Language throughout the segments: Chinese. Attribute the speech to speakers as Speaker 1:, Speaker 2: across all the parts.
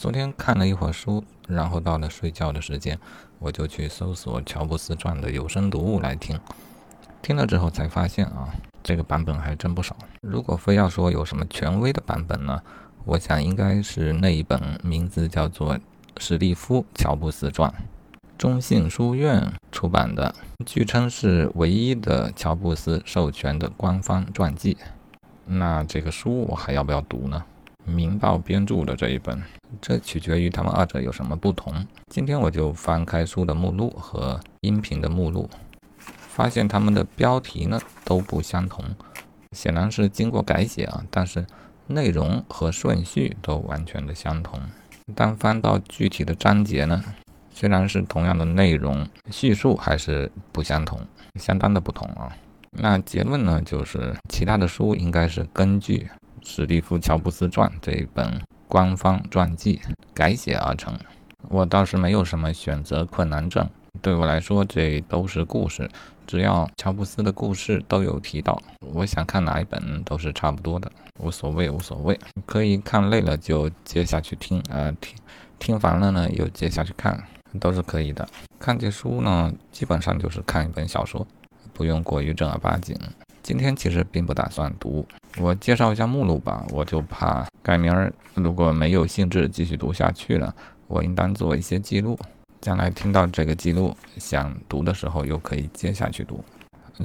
Speaker 1: 昨天看了一会儿书，然后到了睡觉的时间，我就去搜索《乔布斯传》的有声读物来听。听了之后才发现啊，这个版本还真不少。如果非要说有什么权威的版本呢，我想应该是那一本名字叫做《史蒂夫·乔布斯传》，中信书院出版的，据称是唯一的乔布斯授权的官方传记。那这个书我还要不要读呢？明报编著的这一本，这取决于他们二者有什么不同。今天我就翻开书的目录和音频的目录，发现他们的标题呢都不相同，显然是经过改写啊，但是内容和顺序都完全的相同。但翻到具体的章节呢，虽然是同样的内容，叙述还是不相同，相当的不同啊。那结论呢，就是其他的书应该是根据《史蒂夫·乔布斯传》这一本官方传记改写而成。我倒是没有什么选择困难症，对我来说这都是故事，只要乔布斯的故事都有提到，我想看哪一本都是差不多的，无所谓，无所谓，可以看累了就接下去听，呃，听听烦了呢又接下去看，都是可以的。看这书呢，基本上就是看一本小说。不用过于正儿八经。今天其实并不打算读，我介绍一下目录吧。我就怕改名儿，如果没有兴致继续读下去了，我应当做一些记录，将来听到这个记录想读的时候又可以接下去读。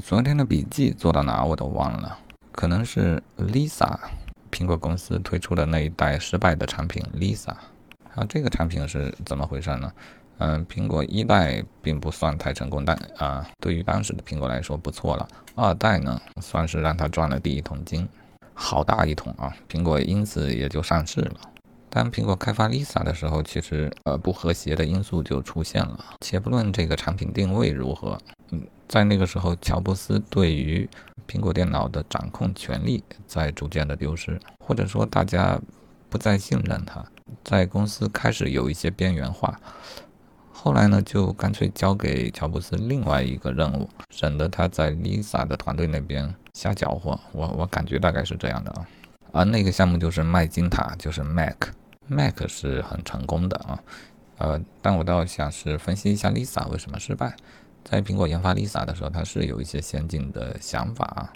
Speaker 1: 昨天的笔记做到哪我都忘了，可能是 Lisa，苹果公司推出的那一代失败的产品 Lisa。啊，这个产品是怎么回事呢？嗯，苹果一代并不算太成功，但啊，对于当时的苹果来说不错了。二代呢，算是让他赚了第一桶金，好大一桶啊！苹果因此也就上市了。当苹果开发 Lisa 的时候，其实呃不和谐的因素就出现了。且不论这个产品定位如何，嗯，在那个时候，乔布斯对于苹果电脑的掌控权力在逐渐的丢失，或者说大家不再信任他，在公司开始有一些边缘化。后来呢，就干脆交给乔布斯另外一个任务，省得他在 Lisa 的团队那边瞎搅和。我我感觉大概是这样的啊。而那个项目就是麦金塔，就是 Mac，Mac 是很成功的啊。呃，但我倒想是分析一下 Lisa 为什么失败。在苹果研发 Lisa 的时候，它是有一些先进的想法，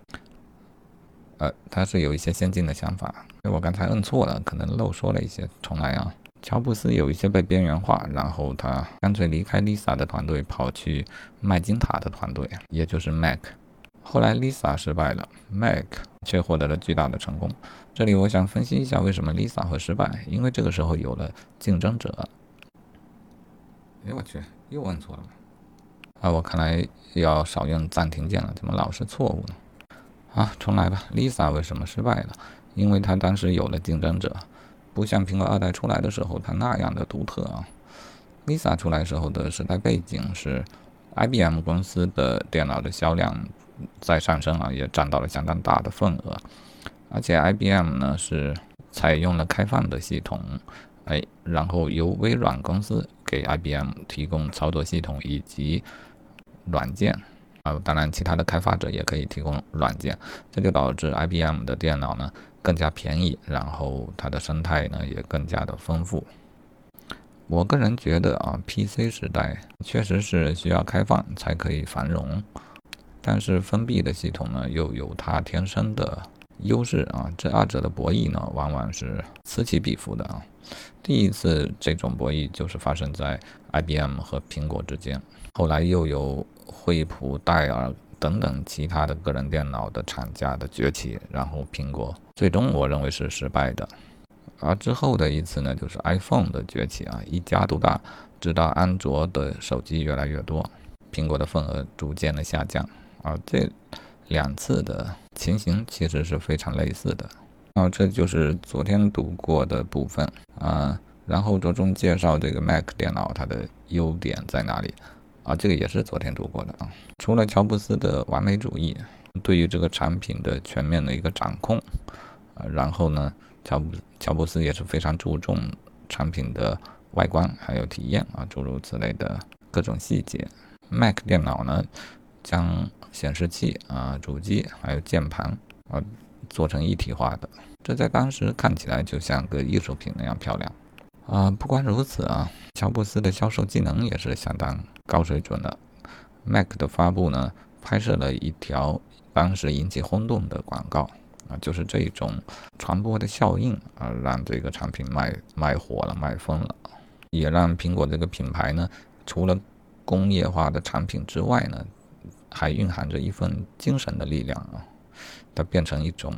Speaker 1: 呃，它是有一些先进的想法。我刚才摁错了，可能漏说了一些，重来啊。乔布斯有一些被边缘化，然后他干脆离开 Lisa 的团队，跑去麦金塔的团队，也就是 Mac。后来 Lisa 失败了，Mac 却获得了巨大的成功。这里我想分析一下为什么 Lisa 会失败，因为这个时候有了竞争者。哎，我去，又按错了。啊，我看来要少用暂停键了，怎么老是错误呢？啊，重来吧。Lisa 为什么失败了？因为她当时有了竞争者。不像苹果二代出来的时候，它那样的独特啊。Lisa 出来时候的时代背景是，IBM 公司的电脑的销量在上升啊，也占到了相当大的份额。而且 IBM 呢是采用了开放的系统，哎，然后由微软公司给 IBM 提供操作系统以及软件啊，当然其他的开发者也可以提供软件，这就导致 IBM 的电脑呢。更加便宜，然后它的生态呢也更加的丰富。我个人觉得啊，PC 时代确实是需要开放才可以繁荣，但是封闭的系统呢又有它天生的优势啊。这二者的博弈呢，往往是此起彼伏的啊。第一次这种博弈就是发生在 IBM 和苹果之间，后来又有惠普、戴尔。等等其他的个人电脑的厂家的崛起，然后苹果最终我认为是失败的。而之后的一次呢，就是 iPhone 的崛起啊，一家独大，直到安卓的手机越来越多，苹果的份额逐渐的下降。啊这两次的情形其实是非常类似的。啊，这就是昨天读过的部分啊，然后着重介绍这个 Mac 电脑它的优点在哪里。啊，这个也是昨天读过的啊。除了乔布斯的完美主义，对于这个产品的全面的一个掌控，啊，然后呢，乔布乔布斯也是非常注重产品的外观还有体验啊，诸如此类的各种细节。Mac 电脑呢，将显示器啊、主机还有键盘啊做成一体化的，这在当时看起来就像个艺术品那样漂亮。啊，不光如此啊，乔布斯的销售技能也是相当高水准的。Mac 的发布呢，拍摄了一条当时引起轰动的广告啊，就是这一种传播的效应啊，让这个产品卖卖火了，卖疯了，也让苹果这个品牌呢，除了工业化的产品之外呢，还蕴含着一份精神的力量啊，它变成一种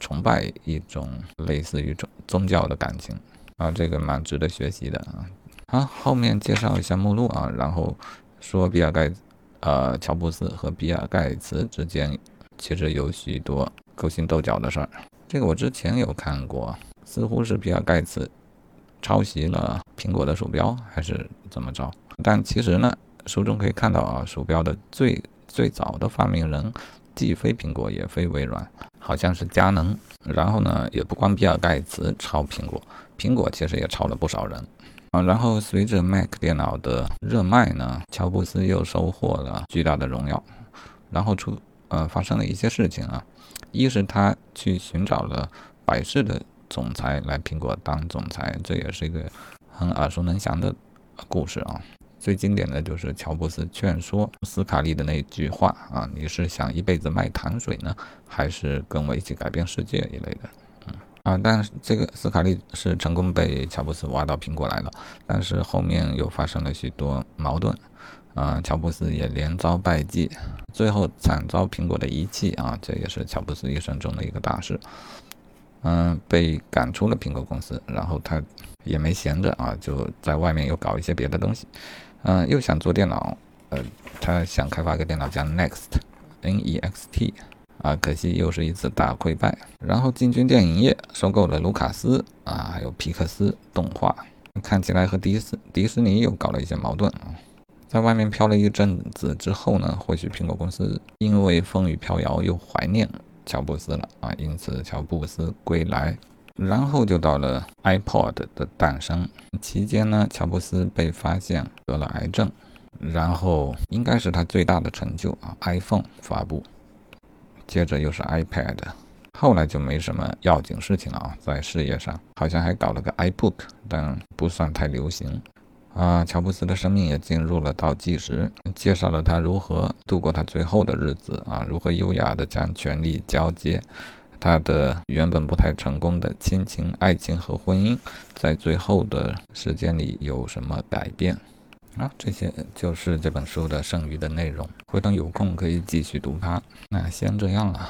Speaker 1: 崇拜，一种类似于宗宗教的感情。啊，这个蛮值得学习的啊！好，后面介绍一下目录啊，然后说比尔盖，呃，乔布斯和比尔盖茨之间其实有许多勾心斗角的事儿。这个我之前有看过，似乎是比尔盖茨抄袭了苹果的鼠标，还是怎么着？但其实呢，书中可以看到啊，鼠标的最最早的发明人既非苹果也非微软，好像是佳能。然后呢，也不光比尔盖茨抄苹果。苹果其实也超了不少人啊，然后随着 Mac 电脑的热卖呢，乔布斯又收获了巨大的荣耀，然后出呃发生了一些事情啊，一是他去寻找了百事的总裁来苹果当总裁，这也是一个很耳熟能详的故事啊，最经典的就是乔布斯劝说斯卡利的那句话啊，你是想一辈子卖糖水呢，还是跟我一起改变世界一类的。嗯啊，但是这个斯卡利是成功被乔布斯挖到苹果来了，但是后面又发生了许多矛盾，啊，乔布斯也连遭败绩，最后惨遭苹果的遗弃啊，这也是乔布斯一生中的一个大事，嗯，被赶出了苹果公司，然后他也没闲着啊，就在外面又搞一些别的东西，嗯，又想做电脑，呃，他想开发个电脑叫 Next，N-E-X-T。啊，可惜又是一次大溃败。然后进军电影业，收购了卢卡斯啊，还有皮克斯动画，看起来和迪斯迪士尼又搞了一些矛盾啊。在外面飘了一阵子之后呢，或许苹果公司因为风雨飘摇又怀念乔布斯了啊，因此乔布斯归来。然后就到了 iPod 的诞生期间呢，乔布斯被发现得了癌症，然后应该是他最大的成就啊，iPhone 发布。接着又是 iPad，后来就没什么要紧事情了啊，在事业上好像还搞了个 iBook，但不算太流行啊。乔布斯的生命也进入了倒计时，介绍了他如何度过他最后的日子啊，如何优雅地将权力交接，他的原本不太成功的亲情、爱情和婚姻，在最后的时间里有什么改变。啊，这些就是这本书的剩余的内容。回头有空可以继续读它。那先这样了。